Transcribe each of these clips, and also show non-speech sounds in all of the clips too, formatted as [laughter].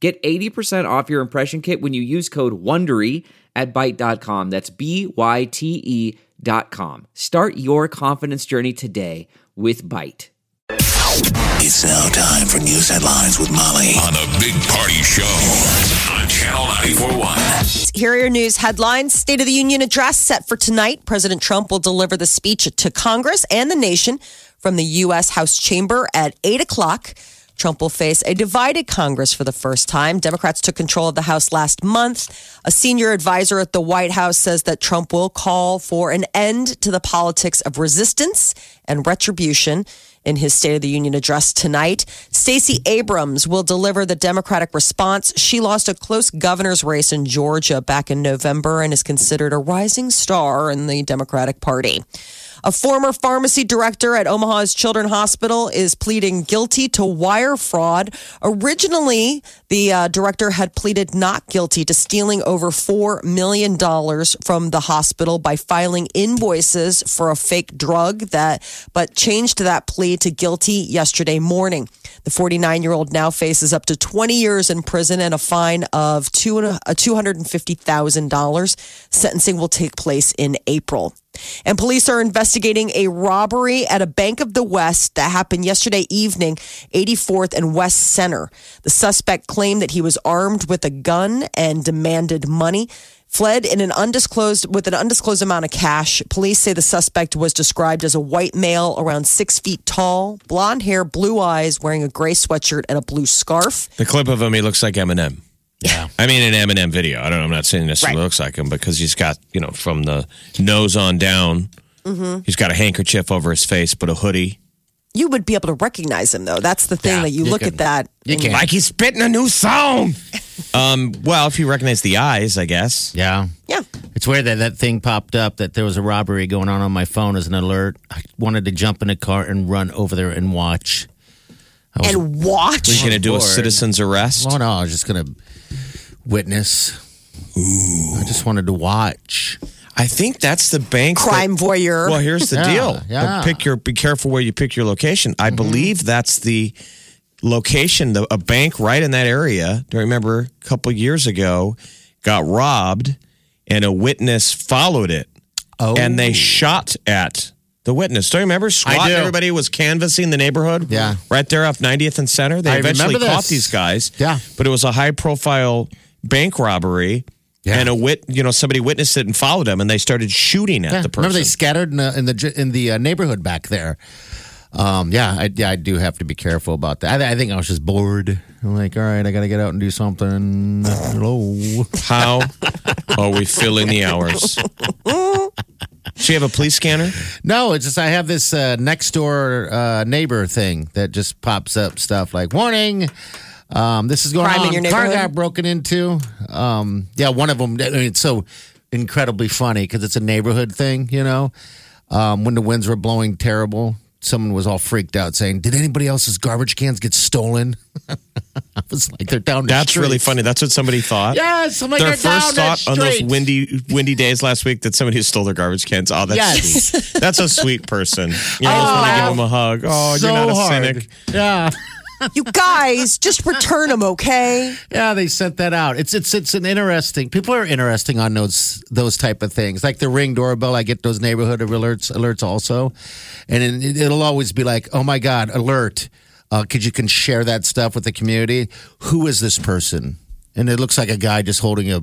Get 80% off your impression kit when you use code WONDERY at Byte.com. That's B-Y-T-E dot com. Start your confidence journey today with Byte. It's now time for news headlines with Molly on the Big Party Show on Channel 941. Here are your news headlines. State of the Union address set for tonight. President Trump will deliver the speech to Congress and the nation from the U.S. House chamber at 8 o'clock. Trump will face a divided Congress for the first time. Democrats took control of the House last month. A senior advisor at the White House says that Trump will call for an end to the politics of resistance and retribution in his State of the Union address tonight. Stacey Abrams will deliver the Democratic response. She lost a close governor's race in Georgia back in November and is considered a rising star in the Democratic Party. A former pharmacy director at Omaha's Children's Hospital is pleading guilty to wire fraud. Originally, the uh, director had pleaded not guilty to stealing over $4 million from the hospital by filing invoices for a fake drug that, but changed that plea to guilty yesterday morning. The 49 year old now faces up to 20 years in prison and a fine of two, uh, $250,000. Sentencing will take place in April. And police are investigating a robbery at a Bank of the West that happened yesterday evening, 84th and West Center. The suspect claimed that he was armed with a gun and demanded money. Fled in an undisclosed with an undisclosed amount of cash. Police say the suspect was described as a white male, around six feet tall, blonde hair, blue eyes, wearing a gray sweatshirt and a blue scarf. The clip of him, he looks like Eminem. Yeah. I mean, an Eminem video. I don't know. I'm not saying this Right. looks like him because he's got, you know, from the nose on down, Mm-hmm. he's got a handkerchief over his face, but a hoodie. You would be able to recognize him, though. That's the thing Yeah, that you, you look can- at that. You and- can't. Like he's spitting a new song. [laughs] um, well, if you recognize the eyes, I guess. Yeah. Yeah. It's weird that that thing popped up that there was a robbery going on on my phone as an alert. I wanted to jump in a car and run over there and watch. I was, And watch. We're going to do a bored. citizen's arrest. oh no, I was just going to witness. I just wanted to watch. I think that's the bank. that- Crime voyeur. Well, here's the Yeah, deal. yeah. Pick your. Be careful where you pick your location. I mm-hmm. believe that's the location. The, a bank right in that area. Do you remember a couple years ago got robbed, and a witness followed it, Oh, and they oh. shot at the witness. Don't you remember? SWAT. do. Everybody was canvassing the neighborhood. Yeah. right there off 90th and Center. They I eventually remember caught this. these guys. Yeah. but it was a high profile bank robbery. Yeah. And a wit, you know, somebody witnessed it and followed them, and they started shooting at Yeah. the person. Remember they scattered in the in the, in the uh, neighborhood back there. Um, yeah, I, yeah, I do have to be careful about that. I, I think I was just bored. I'm like, all right, I got to get out and do something. [laughs] Hello. How are we filling the hours? [laughs] Do you have a police scanner? No, it's just I have this uh, next door uh, neighbor thing that just pops up stuff like warning. Um, this is going Crime on. in your Car neighborhood? got broken into. Um, yeah, one of them. I mean, it's so incredibly funny because it's a neighborhood thing. You know, um, when the winds were blowing terrible, someone was all freaked out saying, "Did anybody else's garbage cans get stolen?" [laughs] I was like, "They're down." The That's really funny. That's what somebody thought. Yes, I'm like, Their first thought on those windy, windy days last week that somebody stole their garbage cans. Oh, that's Yes. sweet. That's a sweet person. You know, I just want to oh, give them a hug. Oh, so you're not a hard. cynic. Yeah. You guys, just return them, okay? Yeah, they sent that out. It's it's it's an interesting. People are interesting on those those type of things, like the ring doorbell. I get those neighborhood alerts alerts also, and it, it'll always be like, "Oh my god, alert! Uh, could you can share that stuff with the community? Who is this person?" And it looks like a guy just holding a,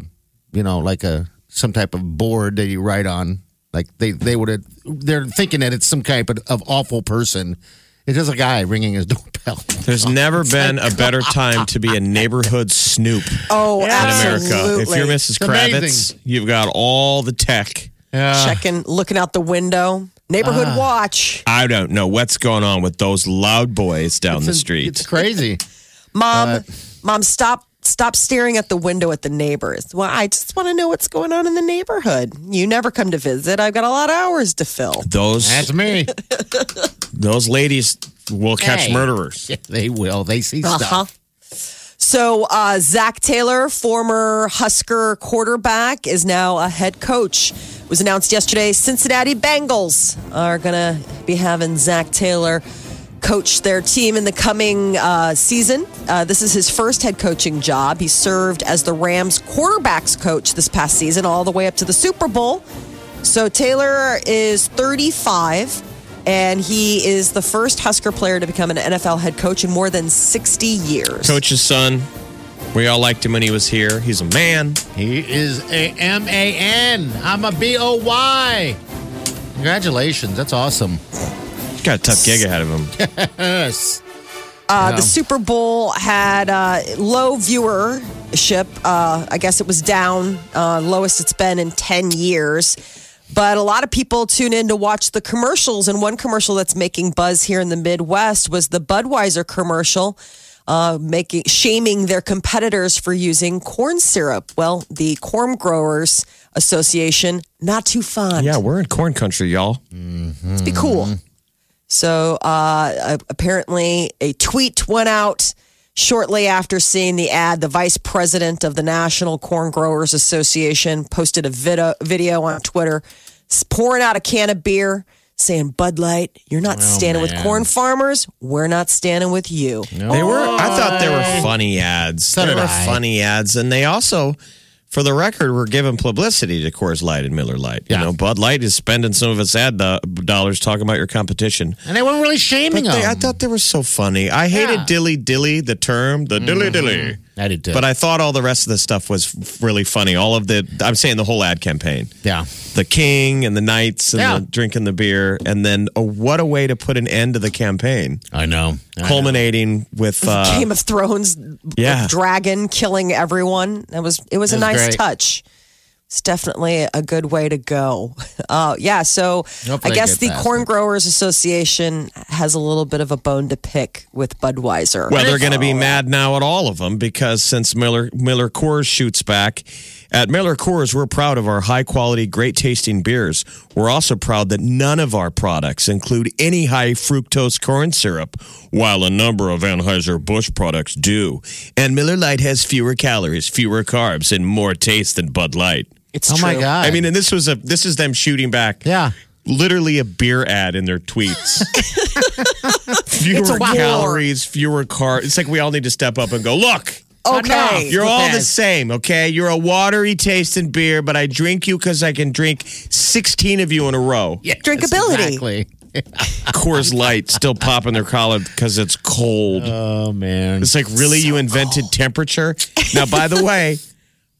you know, like a some type of board that you write on. Like they they would they're thinking that it's some type of, of awful person. It's just a guy ringing his [laughs] doorbell. There's never been a better time to be a neighborhood snoop Oh, in absolutely. America. If you're Mrs. It's Kravitz, amazing. you've got all the tech. Yeah. Checking, looking out the window. Neighborhood Ah. watch. I don't know what's going on with those loud boys down the It's- street. It's crazy. [laughs] Mom, mom, stop stop staring at the window at the neighbors. Well, I just want to know what's going on in the neighborhood. You never come to visit. I've got a lot of hours to fill. Those That's me. [laughs] those ladies will catch Hey. murderers. [laughs] they will. They see Uh-huh. stuff. So, uh, Zac Taylor, former Husker quarterback, is now a head coach. It was announced yesterday Cincinnati Bengals are going to be having Zac Taylor coach their team in the coming uh, season. Uh, this is his first head coaching job. He served as the Rams quarterbacks coach this past season, all the way up to the Super Bowl. So, Taylor is 35 and he is the first Husker player to become an NFL head coach in more than 60 years. Coach's son. We all liked him when he was here. He's a man. He is a M A N. I'm a B O Y. Congratulations. That's awesome. He's got a tough gig ahead of him. [laughs] Yes. Uh, Yeah. The Super Bowl had uh, low viewership. Uh, I guess it was down, uh, lowest it's been in 10 years. But a lot of people tune in to watch the commercials. And one commercial that's making buzz here in the Midwest was the Budweiser commercial. Uh, making shaming their competitors for using corn syrup. Well, the Corn Growers Association not too fond. Yeah, we're in corn country, y'all. Let's be cool. So uh, apparently, a tweet went out shortly after seeing the ad. The vice president of the National Corn Growers Association posted a video, video on Twitter, pouring out a can of beer, saying, "Bud Light, you're not standing with corn farmers. We're not standing with you." They were. I thought they were funny ads. So they were I. funny ads, and they also, for the record, we're giving publicity to Coors Light and Miller Lite. You Yeah. know, Bud Light is spending some of its ad do- dollars talking about your competition. And they weren't really shaming But they. I thought they were so funny. I hated Yeah. dilly dilly, the term, the dilly mm-hmm. dilly. I did too. But I thought all the rest of the stuff was really funny. All of the, I'm saying the whole ad campaign. yeah. The king and the knights and Yeah. the drinking the beer. And then oh, what a way to put an end to the campaign, I know. I know. culminating with. Uh, Game of Thrones, Yeah. dragon killing everyone. That was it was a That was nice great. touch. It's definitely a good way to go. [laughs] Uh, yeah, so Hopefully I guess the past Corn it. Growers Association has a little bit of a bone to pick with Budweiser. Well, they're going to be mad now at all of them because since Miller Miller Coors shoots back, at Miller Coors, we're proud of our high quality, great tasting beers. We're also proud that none of our products include any high fructose corn syrup, while a number of Anheuser Busch products do. And Miller Lite has fewer calories, fewer carbs, and more taste than Bud Light. It's Oh true. my God. I mean, and this was a this is them shooting back. Yeah. Literally a beer ad in their tweets. [laughs] fewer war. calories, fewer carbs. It's like we all need to step up and go, look, Okay. you're all the same, okay? You're a watery tasting beer, but I drink you because I can drink 16 of you in a row. Yeah. Drinkability. Exactly. [laughs] Coors Light still popping their collar because it's cold. Oh, man. it's like, really? you invented temperature? Now, by the way,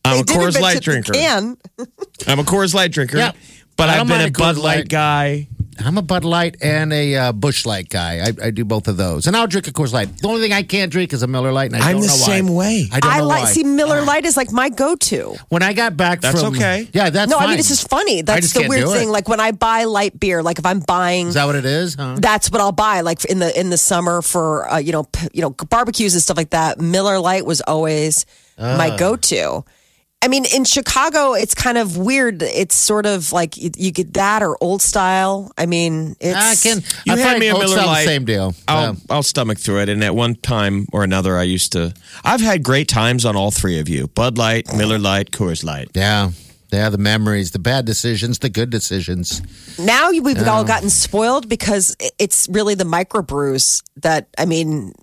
I'm a Did Coors Light drinker. Can. [laughs] I'm a Coors Light drinker. Yeah. But I I've been a a Bud Light Light. guy. I'm a Bud Light and a uh, Busch Light guy. I, I do both of those, and I'll drink a Coors Light. The only thing I can't drink is a Miller Lite, and I I'm don't the know same why. way. I don't I know like why. see Miller Lite is like my go-to. when I got back That's from okay. yeah, that's no, I mean it's just funny. I That's just the can't weird do thing. It. Like when I buy light beer, like if I'm buying Is that what it is? Huh? that's what I'll buy. Like in the in the summer for uh, you know p- you know barbecues and stuff like that. Miller Lite was always Ah. my go to. I mean, in Chicago, it's kind of weird. It's sort of like you, you get that or old style. I mean, it's I can. You I hand find me a Miller Style the Lite. Same deal. I'll Um, I'll stomach through it. And at one time or another, I used to. I've had great times on all three of you: Bud Light, Miller Lite, Coors Light. yeah, yeah. The memories, the bad decisions, the good decisions. now we've all gotten spoiled because it's really the microbrews that I mean.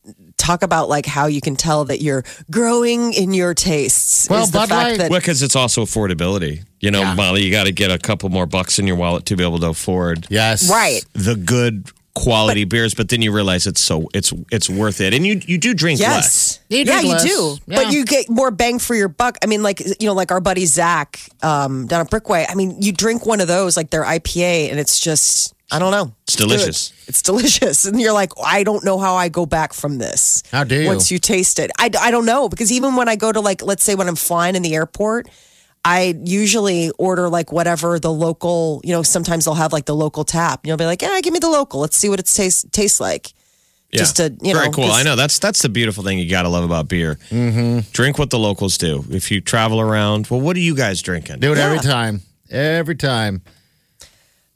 Talk about like how you can tell that you're growing in your tastes. Well, the Bud fact Light- that Well, because it's also affordability. You know, Yeah. Molly, you got to get a couple more bucks in your wallet to be able to afford Yes, right. the good quality beers. But then you realize it's so it's it's worth it, and you you do drink less. Yes. You yeah, drink you do. Yeah. But you get more bang for your buck. I mean, like, you know, like our buddy Zach um, down at Brickway. I mean, you drink one of those, like their IPA, and it's just, I don't know. It's delicious. Good. It's delicious. [laughs] And you're like, I don't know how I go back from this. How do you? Once you taste it. I, I don't know. Because even when I go to, like, let's say when I'm flying in the airport, I usually order like whatever the local, you know, sometimes they'll have like the local tap. You'll be like, yeah, give me the local. Let's see what it tastes tastes like. Yeah. Just to you know, very cool. 'cause- I know that's that's the beautiful thing you got to love about beer. Mm-hmm. Drink what the locals do. If you travel around, well, what are you guys drinking? Do it every time. Every time.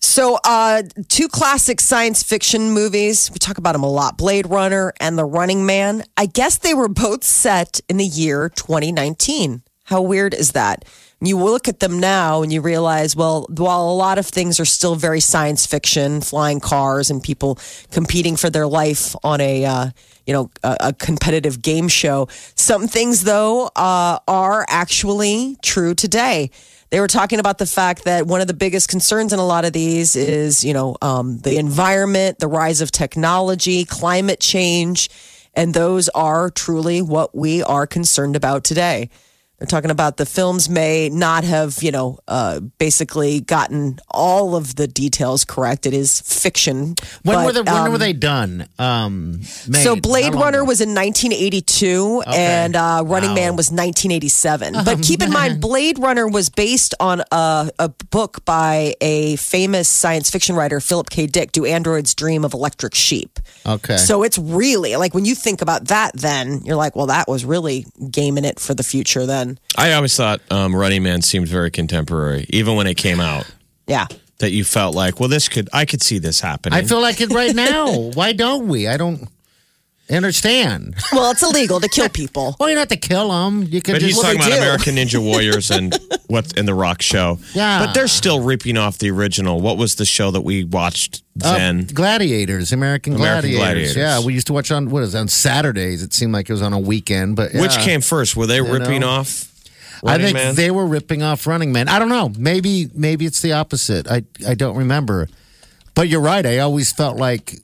So, uh, two classic science fiction movies. We talk about them a lot Blade Runner and The Running Man. I guess they were both set in the year 2019. How weird is that? You look at them now and you realize, well, while a lot of things are still very science fiction, flying cars and people competing for their life on a, uh, you know, a, a competitive game show, some things though uh, are actually true today. They were talking about the fact that one of the biggest concerns in a lot of these is, you know, um, the environment, the rise of technology, climate change, and those are truly what we are concerned about today. They're talking about the films may not have, you know, uh, basically gotten all of the details correct. It is fiction. When but, were the, when um, were they done? Um, so Blade Runner was in 1982 and uh, Running Wow. Man was 1987. but keep in mind, Blade Runner was based on a, a book by a famous science fiction writer, Philip K. Dick, Do Androids Dream of Electric Sheep? Okay. So it's really like when you think about that, then you're like, well, that was really gaming it for the future then. I always thought um, Running Man seemed very contemporary, even when it came out. Yeah. That you felt like, well, this could I could see this happening. I feel like it right now. Why don't we? I don't understand. Well, it's illegal to kill people. Well, you don't have to kill them. You can But just he's Well, talking about do. American Ninja Warriors and [laughs] what in the Rock show. Yeah. But they're still ripping off the original. What was the show that we watched Uh, then? Gladiators, American, American Gladiators. Gladiators. Yeah, we used to watch on what is it, on Saturdays. It seemed like it was on a weekend, but Which came first? Were they ripping know. off I think Man? they were ripping off Running Man. I don't know. Maybe maybe it's the opposite. I I don't remember. But you're right. I always felt like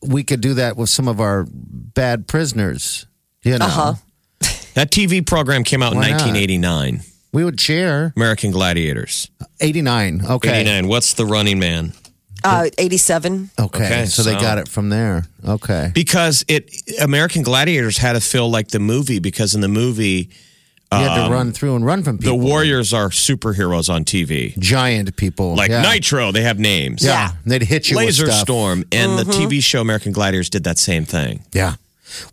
we could do that with some of our bad prisoners. You know, Uh-huh. that TV program came out in 1989. not? 1989. we would cheer. American Gladiators. 89. Okay. 89. What's the Running Man? Uh, 87. Okay. Okay, so, they so- got it from there. Okay. Because it American Gladiators had to feel like the movie because in the movie You had to run through and run from Um, the warriors are superheroes on TV. giant people. Like yeah. Nitro, they have names. Yeah. They'd hit you Laser with stuff. Storm and the Mm-hmm. TV show American Gladiators did that same thing. Yeah.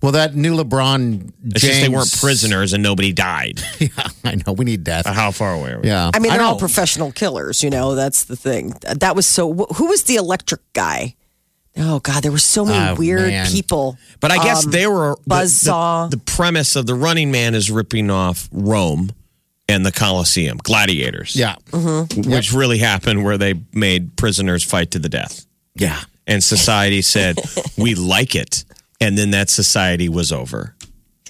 Well, that new LeBron James. It's just they weren't prisoners and nobody died. [laughs] Yeah, I know. We need death. How far away are we? Yeah. I mean, they're all professional killers, you know, that's the thing. That was so, who was the electric guy? Oh, God, there were so many Oh, weird man. people. But I guess Um, they were the- Buzzsaw. The, the premise of the Running Man is ripping off Rome and the Colosseum, gladiators. Yeah. which really happened where they made prisoners fight to the death. Yeah. And society said, [laughs] we like it. And then that society was over.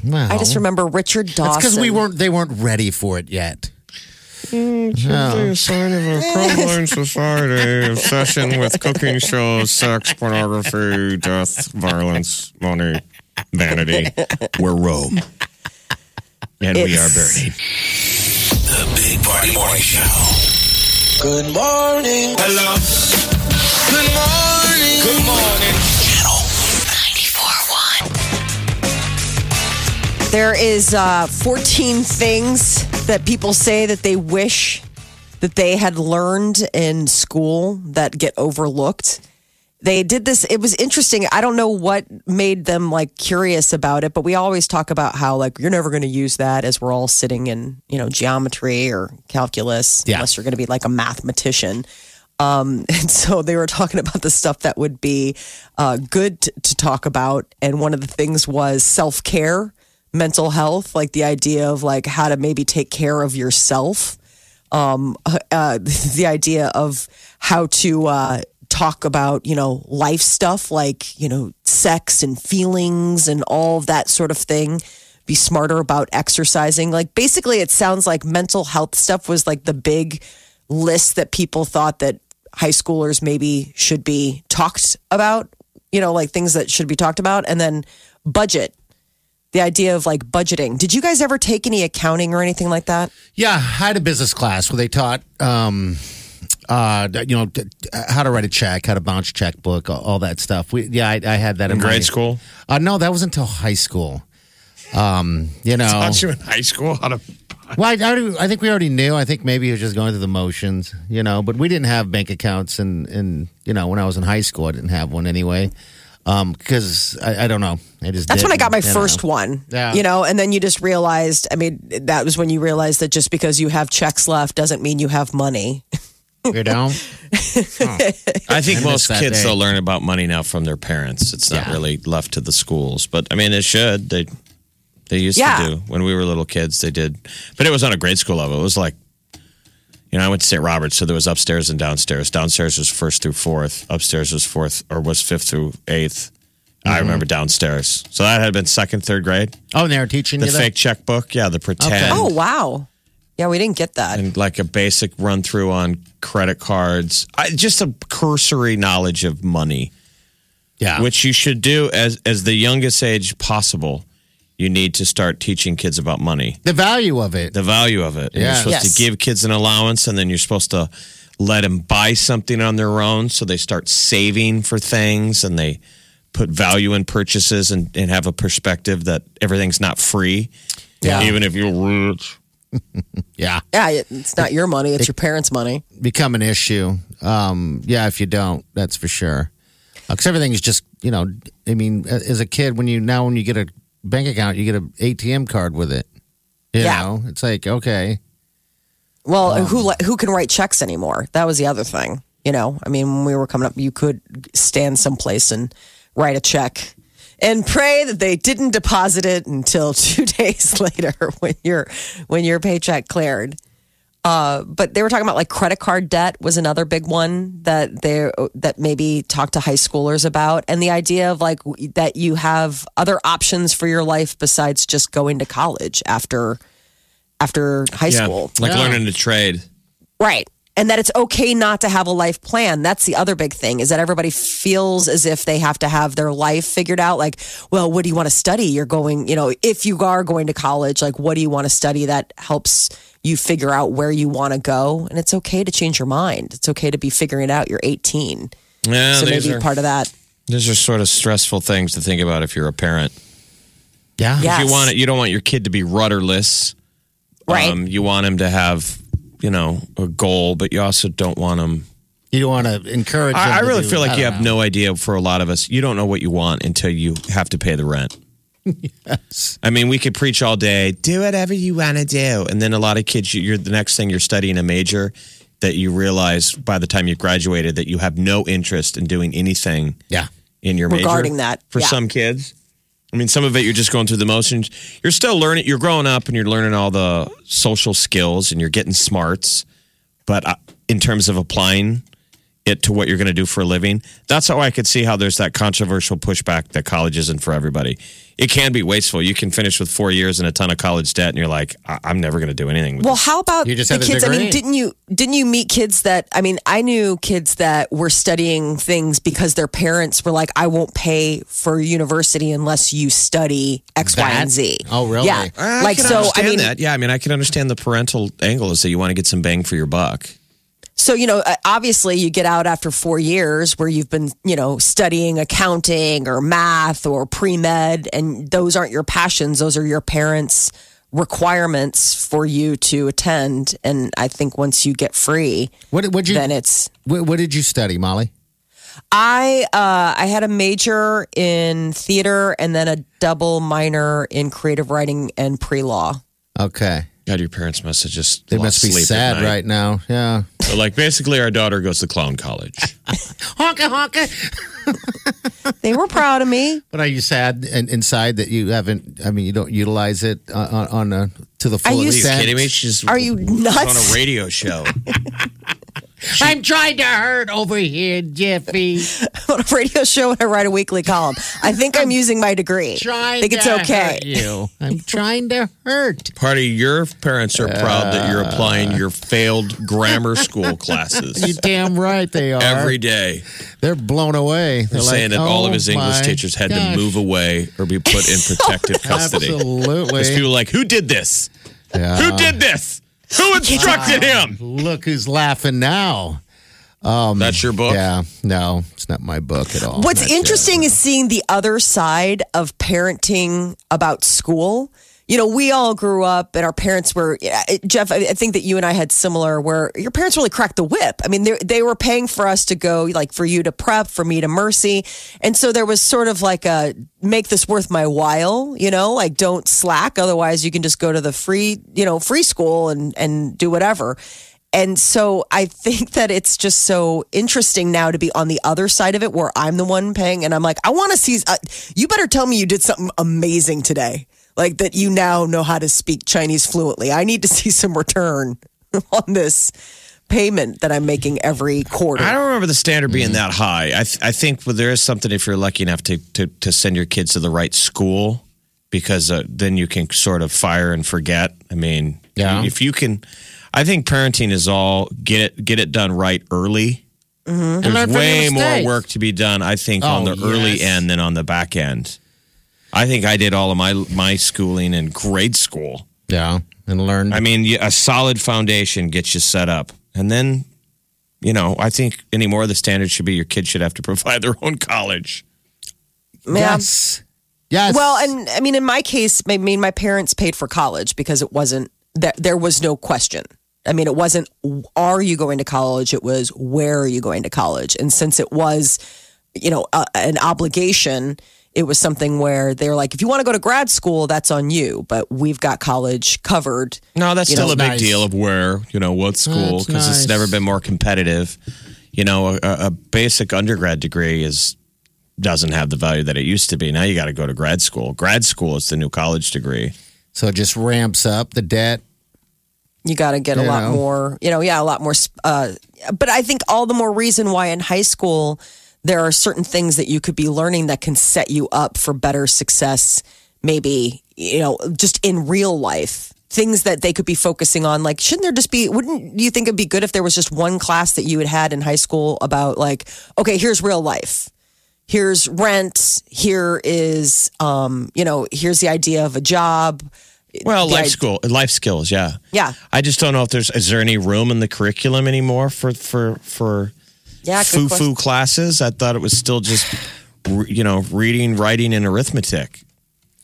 Well, I just remember Richard Dawson. That's because we weren't. They weren't ready for it yet. Mm, a sign of a crumbling society, obsession with cooking shows, sex, pornography, death, violence, money, vanity. We're Rome. And we are burning. The Big Party Morning Show. Good morning. Hello. Good morning. Good morning. There is uh, 14 things that people say that they wish that they had learned in school that get overlooked. They did this. It was interesting. I don't know what made them like curious about it, but we always talk about how like you're never going to use that as we're all sitting in you know geometry or calculus Yeah. unless you're going to be like a mathematician. Um, [laughs] and so they were talking about the stuff that would be uh, good t- to talk about. And one of the things was self care, mental health, like the idea of like how to maybe take care of yourself. Um, uh, [laughs] the idea of how to uh, talk about, you know, life stuff like, you know, sex and feelings and all that sort of thing. Be smarter about exercising. Like basically, it sounds like mental health stuff was like the big list that people thought that high schoolers maybe should be talked about, you know, like things that should be talked about. And then budget, the idea of like budgeting. Did you guys ever take any accounting or anything like that? Yeah, I had a business class where they taught, um, uh, you know, how to write a check, how to bounce a checkbook, all, all that stuff. We, yeah, I, I had that in, In my- grade school? Uh, no, that was until high school. Um, you know, Taught you in high school how to. [laughs] well, I, I, I think we already knew. I think maybe it was just going through the motions, you know. But we didn't have bank accounts, and and you know, when I was in high school, I didn't have one anyway. Um, because I, I don't know. I just That's when I got my didn't, first know. one. Yeah. You know, and then you just realized, I mean, that was when you realized that just because you have checks left doesn't mean you have money. You know, [laughs] I think I most kids day. they'll learn about money now from their parents. It's not Yeah. really left to the schools, but I mean, it should. They they used Yeah. to do when we were little kids. They did, but it was on a grade school level. It was like, you know, I went to St. Roberts, so there was upstairs and downstairs. Downstairs was first through fourth. Upstairs was fourth or was fifth through 8th I Mm-hmm. remember downstairs. So that had been second, third grade. oh, and they were teaching The you that? fake checkbook, yeah, the pretend. Okay. Oh, wow. Yeah, we didn't get that. and like a basic run through on credit cards. I, just a cursory knowledge of money, Yeah, which you should do as as the youngest age possible. You need to start teaching kids about money, the value of it. the value of it. And Yeah. You're supposed Yes. to give kids an allowance, and then you're supposed to let them buy something on their own, so they start saving for things and they put value in purchases and, and have a perspective that everything's not free, Yeah. even if you're rich. [laughs] yeah, Yeah, it's not your money, it's your parents' money. become an issue. Um, yeah, if you don't, that's for sure. Because everything is just, you know, I mean, as a kid, when you now when you get a bank account, you get an ATM card with it. You Yeah. know, it's like okay, Well, Um, who who can write checks anymore? That was the other thing. You know, I mean, when we were coming up, you could stand someplace and write a check and pray that they didn't deposit it until [laughs] two days later when your when your paycheck cleared. Uh, but they were talking about like credit card debt was another big one that they that maybe talk to high schoolers about, and the idea of like that you have other options for your life besides just going to college after after high school. like Yeah. learning to trade. Right. And that it's okay not to have a life plan. That's the other big thing is that everybody feels as if they have to have their life figured out. Like, well, what do you want to study? You're going, you know, if you are going to college, like, what do you want to study that helps you figure out where you want to go? And it's okay to change your mind. It's okay to be figuring it out. You're 18. Yeah, so maybe are, part of that. these are sort of stressful things to think about if you're a parent. yeah, Yeah. If you want it, you don't want your kid to be rudderless. Right. Um, you want him to have, you know, a goal, but you also don't want him. you don't want to encourage. them I, I to really do- feel like you don't have know. no idea. For a lot of us, you don't know what you want until you have to pay the rent. [laughs] Yes. I mean, we could preach all day, do whatever you want to do, and then a lot of kids, you- you're the next thing you're studying a major that you realize by the time you graduated that you have no interest in doing anything Yeah, in your major Regarding that, for yeah. some kids. I mean, some of it you're just going through the motions. You're still learning. You're growing up and you're learning all the social skills and you're getting smarts. But uh, in terms of applying it to what you're going to do for a living, that's how I could see how there's that controversial pushback that college isn't for everybody. It can be wasteful. You can finish with four years and a ton of college debt, and you're like, I- I'm never going to do anything with Well, this. how about You just the have a kids? I mean, didn't you didn't you meet kids that? I mean, I knew kids that were studying things because their parents were like, "I won't pay for university unless you study X, Y, That? and Z." Oh, really? Yeah. I like can so. I mean, that. Yeah, I mean, I can understand the parental angle is that you want to get some bang for your buck. So you know, uh, obviously, you get out after four years where you've been, you know, studying accounting or math or pre med, and those aren't your passions; those are your parents' requirements for you to attend. And I think once you get free, what would you? then it's What, what did you study, Molly? I uh, I had a major in theater and then a double minor in creative writing and pre law. Okay, God, your parents must have just they lost must be sleep sad right now. Yeah, So, like, basically, our daughter goes to clown college. [laughs] honka honka. [laughs] They were proud of me. But are you sad and inside that you haven't? I mean, you don't utilize it on, on, on a, to the full you Are you extent. kidding me? She's Are you was on a radio show. [laughs] I'm trying to hurt over here, Jeffy. [laughs] on a radio show and I write a weekly column. I think I'm using my degree. Trying I think it's to okay. hurt you. I'm trying to hurt. Party, your parents are proud that you're applying uh. your failed grammar school classes. [laughs] You classes damn right they are. every day. They're blown away. They're They're saying like, that all of "Oh his English teachers had gosh." to move away or be put in [laughs] protective custody. Absolutely. Because people are like, who did this? Yeah. Who did this? Who instructed him? Look who's laughing now. Um, That's your book? Yeah, no, it's not my book at all. What's Not yet. interesting is seeing the other side of parenting about school you know, we all grew up and our parents were, Jeff, I think that you and I had similar where your parents really cracked the whip. I mean, they, they were paying for us to go, like for you to prep, for me to mercy. And so there was sort of like a make this worth my while, you know, like don't slack. Otherwise, you can just go to the free, you know, free school and, and do whatever. And so I think that it's just so interesting now to be on the other side of it where I'm the one paying and I'm like, I want to see, uh, you better tell me you did something amazing today. Like that you now know how to speak Chinese fluently. I need to see some return [laughs] on this payment that I'm making every quarter. I don't remember the standard being that high. I, th- I think well, there is something if you're lucky enough to, to, to send your kids to the right school because uh, then you can sort of fire and forget. I mean, Yeah. if you can, I think parenting is all get it get it done right early. learn There's way more work to be done, I think, on Oh, the early end than on the back end. I think I did all of my my schooling in grade school. Yeah, and learn. I mean, a solid foundation gets you set up. And then, you know, I think anymore the standard should be your kids should have to [laughs] provide their own college. Yeah. yes, yes. Well, and I mean, in my case, I mean, my parents paid for college because it wasn't that there was no question. I mean, it wasn't are you going to college? It was where are you going to college? And since it was, you know, a, an obligation, it was something where they're like, if you want to go to grad school, that's on you, but we've got college covered. No, that's You still know, a big nice. deal of where, you know, what school, because nice. it's never been more competitive. You know, a, a basic undergrad degree is doesn't have the value that it used to be. Now you got to go to grad school. Grad school is the new college degree. so it just ramps up the debt. You got to get a You lot know. more, you know, yeah, a lot more. Uh, but I think all the more reason why in high school there are certain things that you could be learning that can set you up for better success. Maybe you know, just in real life, things that they could be focusing on. Like, shouldn't there just be? Wouldn't you think it'd be good if there was just one class that you had had in high school about like, okay, here's real life. Here's rent. Here is, um, you know, here's the idea of a job. Well, The life school, life skills, yeah. Yeah. I just don't know if there's is there any room in the curriculum anymore for for for Yeah, good foo foo classes. I thought it was still just you know reading, writing, and arithmetic.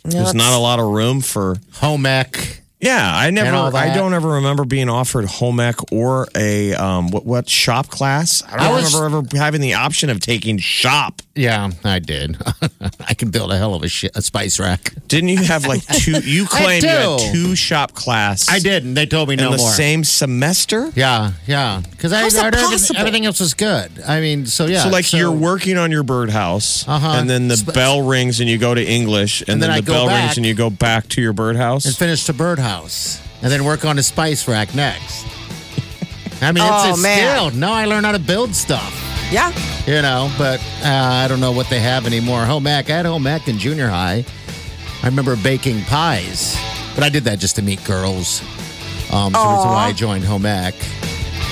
There's not a lot of room for Home ec. Yeah. I never, I don't ever remember being offered home ec or a um what what shop class. I don't I was- remember ever having the option of taking shop. Yeah, I did. [laughs] I can build a hell of a, shi a spice rack. Didn't you have like two? [laughs] You claimed you had do. two shop class. I did, and they told me in no the more. same semester. Yeah, yeah. Because I How's that everything, possible? everything else was good. I mean, so yeah. So like you're working on your birdhouse, Uh-huh. and then the Sp- bell rings, and you go to English, and, And then then, I the go bell back. rings, and you go back to your birdhouse. and finish the birdhouse, and then work on a spice rack next. [laughs] I mean, it's Oh, a man. skill. Now I learn how to build stuff. Yeah. You know, but uh, I don't know what they have anymore. Home ec, I had home ec in junior high. I remember baking pies, but I did that just to meet girls. Um, so that's why I joined home ec.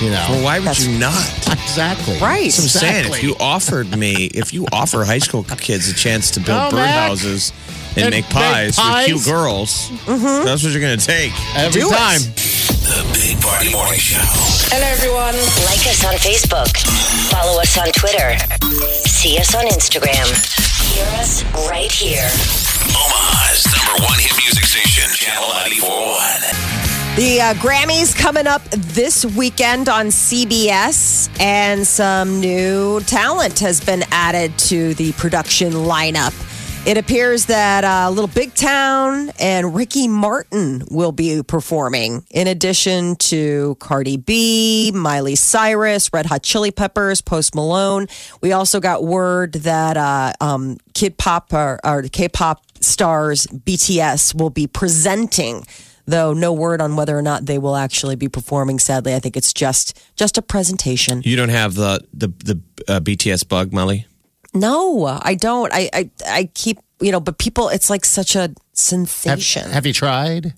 You know, well, why would That's- you not? [laughs] exactly. Right. That's what I'm saying. If you offered me, if you offer high school kids a chance to build Oh, Mac. birdhouses and, And make make pies, pies. with cute girls, Mm-hmm. that's what you're going to take. Every Do it. time. The Big Party Morning Show. Hello, everyone. Like us on Facebook. Follow us on Twitter. See us on Instagram. Hear us right here. Omaha's number one hit music station, Channel 941. The uh, Grammys coming up this weekend on CBS, and some new talent has been added to the production lineup. It appears that uh, Little Big Town and Ricky Martin will be performing, in addition to Cardi B, Miley Cyrus, Red Hot Chili Peppers, Post Malone. We also got word that uh, um, Kid Pop or, or K-pop stars BTS will be presenting though no word on whether or not they will actually be performing sadly i think it's just just a presentation You don't have the the the uh, BTS bug, Molly. No i don't I, I i keep you know but people it's like such a Have, sensation have you tried?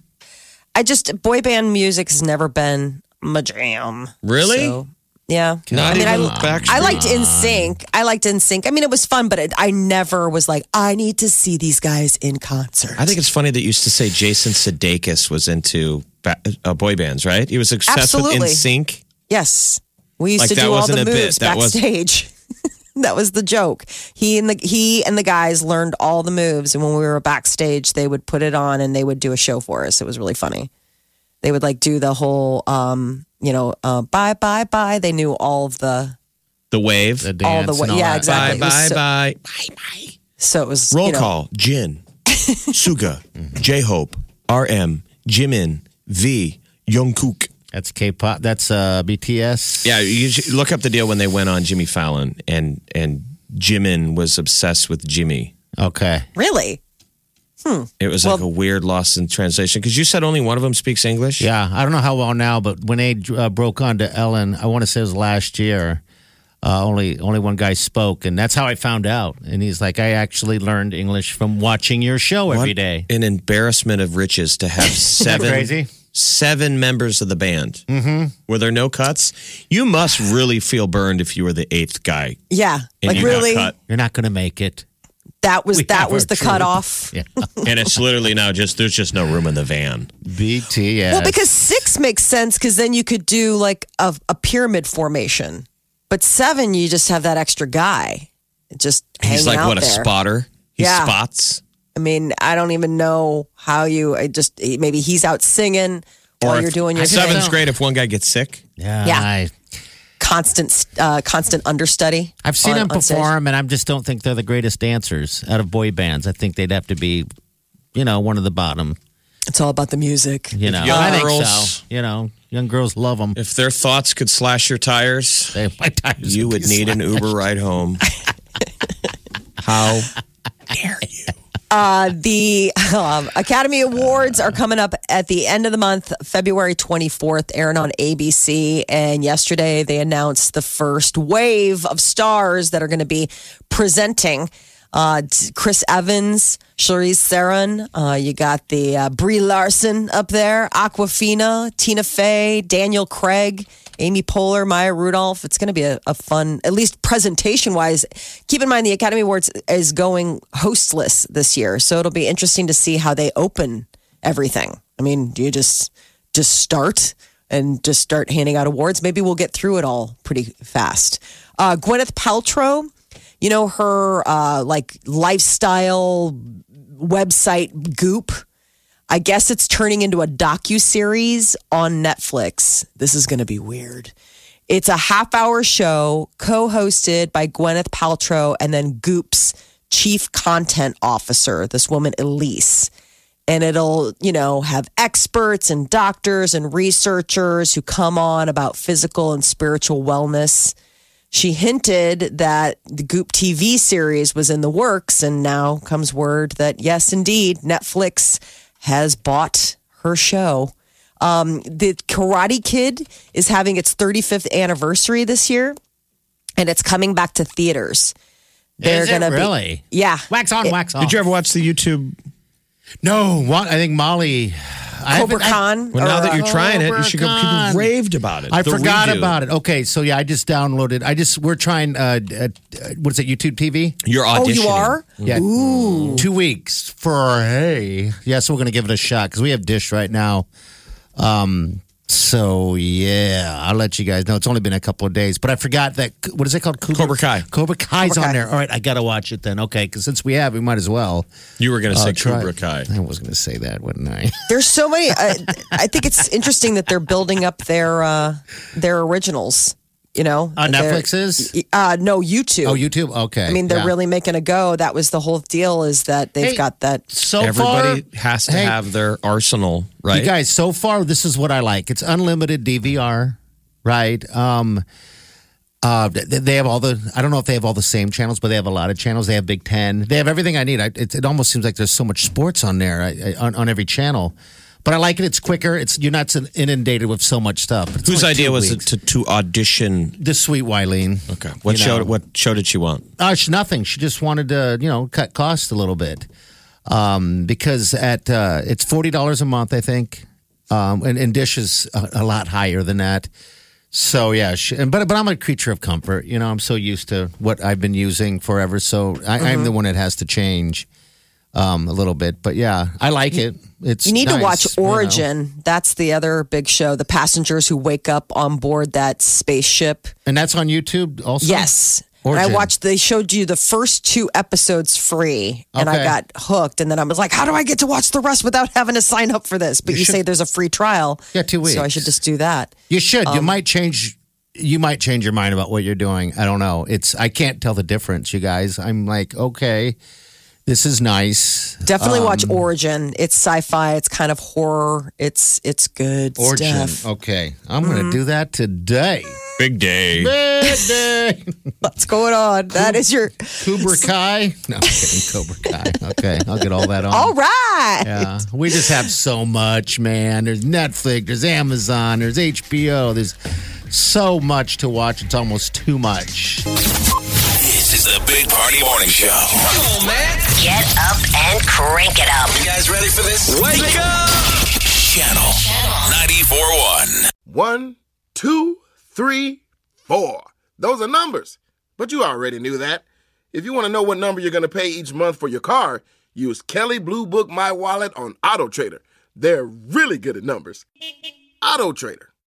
i just boy band music has never been my jam Really? So, yeah Not I mean, even I, Backstreet. I liked NSYNC. I liked NSYNC. I mean, it was fun, but it, I never was like, I need to see these guys in concert. I think it's funny that you used to say Jason Sudeikis was into ba- uh, boy bands, right? He was obsessed Absolutely. with NSYNC. yes, we used Like, to do all wasn't the a bit. moves That was- backstage. [laughs] that was the joke. He and the he and the guys learned all the moves, and when we were backstage, they would put it on and they would do a show for us. It was really funny. They would like do the whole, um, you know, uh, bye bye bye. They knew all of the The wave. The all the way. and all Yeah, that. exactly. Bye, bye, so, bye. Bye, bye. So it was Roll you know, call. Jin, [laughs] Suga, J Hope, RM, Jimin, V, Jungkook. That's K-pop. That's uh, BTS. Yeah, you should look up the deal when they went on Jimmy Fallon and and Jimin was obsessed with Jimmy. Okay. Really? Hmm. It was like a weird loss in translation because you said only one of them speaks English. Yeah, I don't know how well now, but when they uh, broke onto Ellen, I want to say it was last year. Uh, only only one guy spoke, and that's how I found out. And he's like, I actually learned English from watching your show every What day. An embarrassment of riches to have [laughs] seven crazy? Seven members of the band. Mm-hmm. Were there no cuts? You must really feel burned if you were the eighth guy Yeah. and like you really? You're not going to make it. That was We that was the truth. cutoff. [laughs] Yeah. and it's literally now just there's just no room in the van. BTS. Well, because six makes sense because then you could do like a, a pyramid formation, but seven you just have that extra guy just He's hanging like out what a spotter. He Yeah. spots. I mean, I don't even know how you. I just maybe he's out singing while if- you're doing your seventh thing. great if one guy gets sick. yeah, Yeah. I, constant uh, constant understudy. I've seen on- them perform, and I just don't think they're the greatest dancers out of boy bands. I think they'd have to be, you know, one of the bottom. It's all about the music. You know, young I think girls- so. You know, young girls love them. If their thoughts could slash your tires, [laughs] They, my tires you would would be need an. Uber ride home. [laughs] How Uh, the um, Academy Awards are coming up at the end of the month, February 24th, airing on ABC. And yesterday they announced the first wave of stars that are going to be presenting. Uh, Chris Evans, Charlize Theron, uh, you got the uh, Brie Larson up there, Awkwafina, Tina Fey, Daniel Craig, Amy Poehler, Maya Rudolph. It's going to be a, a fun, at least presentation wise. Keep in mind the Academy Awards is going hostless this year, so it'll be interesting to see how they open everything. I mean, do you just just start and just start handing out awards? Maybe we'll get through it all pretty fast. Uh, Gwyneth Paltrow, you know her uh, like lifestyle website Goop. I guess it's turning into a docu series on Netflix. This is going to be weird. It's a half hour show co-hosted by Gwyneth Paltrow and then Goop's chief content officer, this woman Elise. And it'll, you know, have experts and doctors and researchers who come on about physical and spiritual wellness. She hinted that the Goop TV series was in the works, and now comes word that yes, indeed, Netflix has bought her show. Um, the Karate Kid is having its 35th anniversary this year, and it's coming back to theaters. They're Is gonna be- really? yeah. Wax on, It- wax off. Did you ever watch the YouTube? No, what? I think Molly. I Cobra haven't- Khan. Well, now or, that you're trying it, you should go. Cobra People raved about it. I The forgot redo. about it. Okay, so yeah, I just downloaded. I just we're trying. Uh, uh, uh, what is it? YouTube TV. You're auditioning. oh, you are? Yeah, two weeks for hey. Yeah, so we're gonna give it a shot because we have Dish right now. Um. So yeah, I'll let you guys know. It's only been a couple of days, but I forgot that. What is it called? Cobra Kai. Cobra Kai's Cobra on there. All right, I gotta watch it then. Okay, because since we have, we might as well. You were going to uh, say try Cobra. Kai. I was gonna say that, wouldn't I? [laughs] There's so many. Uh, I think it's interesting that they're building up their uh, their originals. You know, Uh, Netflix is. Uh, no, YouTube. Oh, YouTube. Okay. I mean, they're yeah. really making a go. That was the whole deal. Is that they've Hey, got that. so Everybody far. has to Hey, have their arsenal, right? You guys, so far, this is what I like. It's unlimited DVR, right? Um, uh, they have all the. I don't know if they have all the same channels, but they have a lot of channels. They have Big Ten. They have everything I need. I, it, it almost seems like there's so much sports on there I, I, on, on every channel. But I like it. It's quicker. It's you're not inundated with so much stuff. It's Whose idea was weeks. it to, to audition? The sweet Wileen. Okay. What You show? know. What show did she want? Uh, she, nothing. She just wanted to, you know, cut costs a little bit. Um, because at uh, it's forty dollars a month, I think, um, and, and Dish is a, a lot higher than that. So yeah, she, and, but but I'm a creature of comfort. You know, I'm so used to what I've been using forever. So I, I'm the one that has to change um, a little bit. But yeah, I like it. It's You need to nice, watch you know. Origin. That's the other big show. The passengers who wake up on board that spaceship. and that's on YouTube also. Yes. And I watched. They showed you the first two episodes free, and I got hooked. And then I was like, "How do I get to watch the rest without having to sign up for this?" But you, should- say there's a free trial. Yeah, two weeks. So I should just do that. You should. Um, you might change. You might change your mind about what you're doing. I don't know. It's. I can't tell the difference, you guys. I'm like, okay, this is nice. Definitely watch Um, Origin. It's sci-fi. It's kind of horror. It's it's good Origin. stuff. Okay, I'm Mm-hmm. going to do that today. Big day. Big day. [laughs] What's going on? That is your Cobra [laughs] Kai. No, I'm kidding. Cobra Kai. Okay, I'll get all that on. all right. Yeah, we just have so much, man. There's Netflix, there's Amazon, there's HBO, there's so much to watch. It's almost too much. This is the Big Party Morning Show. Come on, man. Get up and crank it up. You guys ready for this? Wake up! Channel 94.1. One, two, three, four. Those are numbers. But you already knew that. If you want to know what number you're going to pay each month for your car, use Kelley Blue Book My Wallet on Auto Trader. They're really good at numbers. Auto Trader.